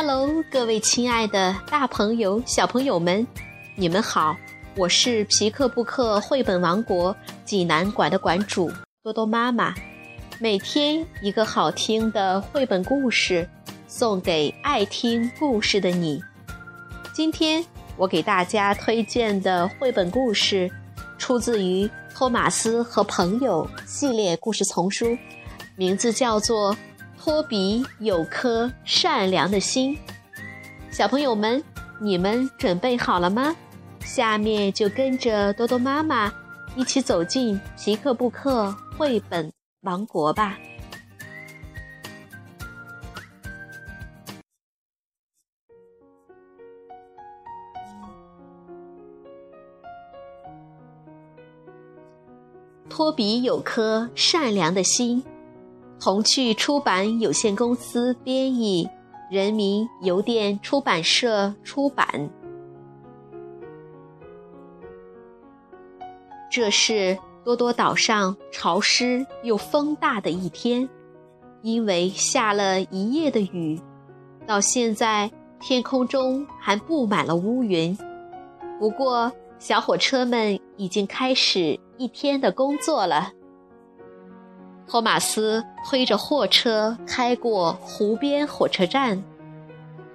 Hello，各位亲爱的大朋友、小朋友们，你们好！我是皮克布克绘本王国济南馆的馆主多多妈妈。每天一个好听的绘本故事，送给爱听故事的你。今天我给大家推荐的绘本故事，出自于《托马斯和朋友》系列故事丛书，名字叫做。托比有颗善良的心，小朋友们，你们准备好了吗？下面就跟着多多妈妈一起走进皮克布克绘本王国吧。托比有颗善良的心。童趣出版有限公司编译，人民邮电出版社出版。这是多多岛上潮湿又风大的一天，因为下了一夜的雨，到现在天空中还布满了乌云。不过，小火车们已经开始一天的工作了。托马斯推着货车开过湖边火车站，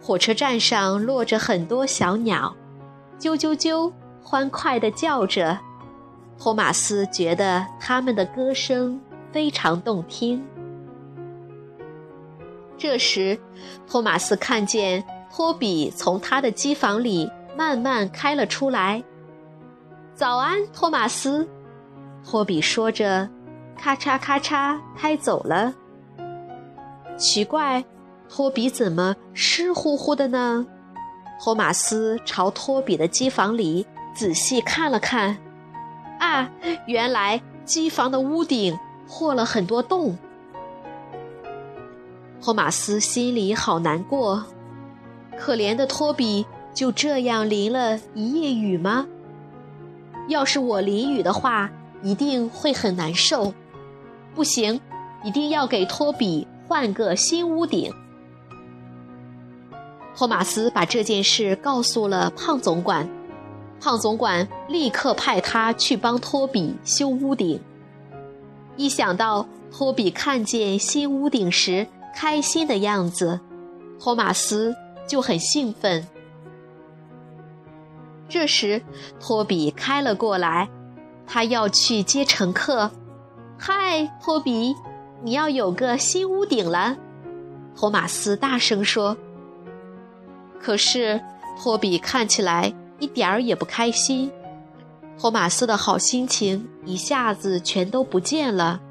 火车站上落着很多小鸟，啾啾啾，欢快地叫着。托马斯觉得它们的歌声非常动听。这时，托马斯看见托比从他的机房里慢慢开了出来。“早安，托马斯。”托比说着。咔嚓咔嚓，开走了。奇怪，托比怎么湿乎乎的呢？托马斯朝托比的机房里仔细看了看，啊，原来机房的屋顶破了很多洞。托马斯心里好难过，可怜的托比就这样淋了一夜雨吗？要是我淋雨的话，一定会很难受。不行，一定要给托比换个新屋顶。托马斯把这件事告诉了胖总管，胖总管立刻派他去帮托比修屋顶。一想到托比看见新屋顶时开心的样子，托马斯就很兴奋。这时，托比开了过来，他要去接乘客。嗨，托比，你要有个新屋顶了，托马斯大声说。可是托比看起来一点儿也不开心，托马斯的好心情一下子全都不见了。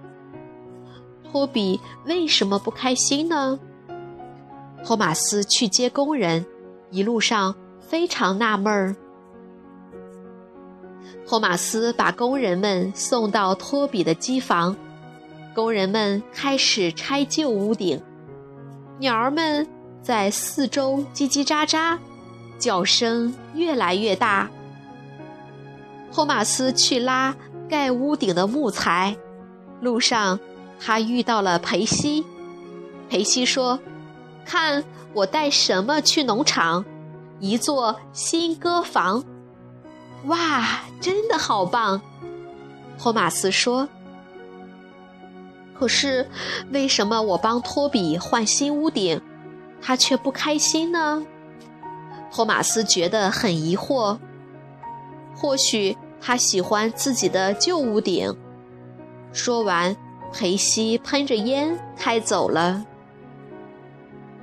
托比为什么不开心呢？托马斯去接工人，一路上非常纳闷儿。托马斯把工人们送到托比的机房，工人们开始拆旧屋顶，鸟儿们在四周叽叽喳喳，叫声越来越大。托马斯去拉盖屋顶的木材，路上他遇到了裴西。裴西说：“看我带什么去农场？一座新歌房。”哇，真的好棒！托马斯说。可是，为什么我帮托比换新屋顶，他却不开心呢？托马斯觉得很疑惑。或许他喜欢自己的旧屋顶。说完，裴西喷着烟开走了。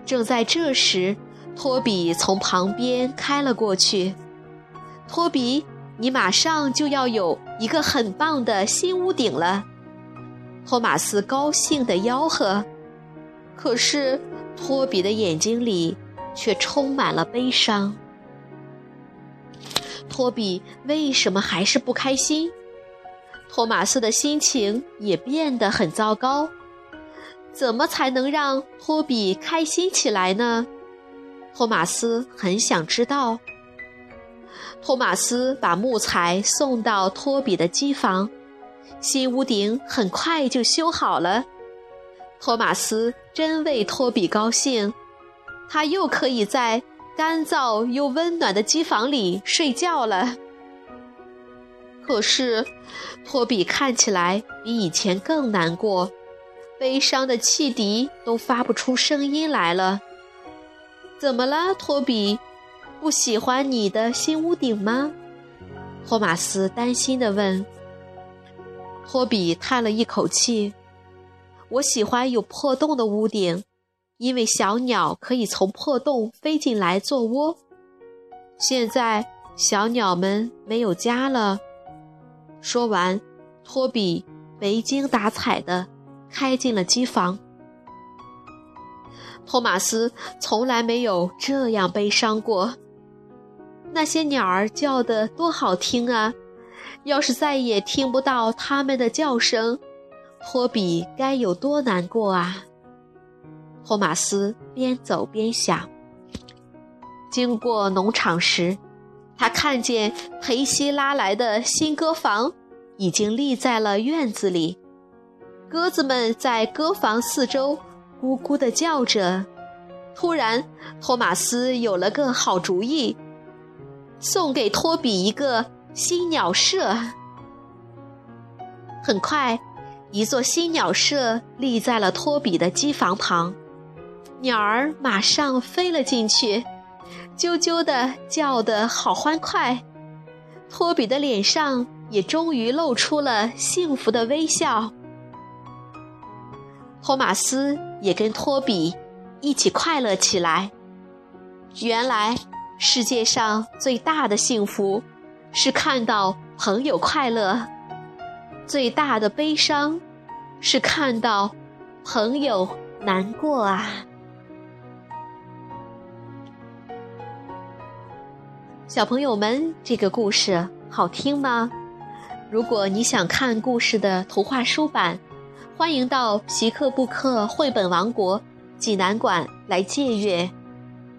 正在这时，托比从旁边开了过去。托比，你马上就要有一个很棒的新屋顶了。托马斯高兴地吆喝，可是托比的眼睛里却充满了悲伤。托比为什么还是不开心？托马斯的心情也变得很糟糕。怎么才能让托比开心起来呢？托马斯很想知道。托马斯把木材送到托比的机房，新屋顶很快就修好了。托马斯真为托比高兴，他又可以在干燥又温暖的机房里睡觉了。可是，托比看起来比以前更难过，悲伤的汽笛都发不出声音来了。怎么了，托比？不喜欢你的新屋顶吗？托马斯担心地问。托比叹了一口气：“我喜欢有破洞的屋顶，因为小鸟可以从破洞飞进来做窝。现在小鸟们没有家了。”说完，托比没精打采地开进了机房。托马斯从来没有这样悲伤过。那些鸟儿叫得多好听啊！要是再也听不到它们的叫声，托比该有多难过啊！托马斯边走边想。经过农场时，他看见裴西拉来的新鸽房已经立在了院子里，鸽子们在鸽房四周咕咕地叫着。突然，托马斯有了个好主意，送给托比一个新鸟舍。很快，一座新鸟舍立在了托比的机房旁，鸟儿马上飞了进去。啾啾的叫得好欢快，托比的脸上也终于露出了幸福的微笑。托马斯也跟托比一起快乐起来。原来，世界上最大的幸福是看到朋友快乐，最大的悲伤是看到朋友难过啊。小朋友们，这个故事好听吗？如果你想看故事的图画书版，欢迎到皮克布克绘本王国济南馆来借阅。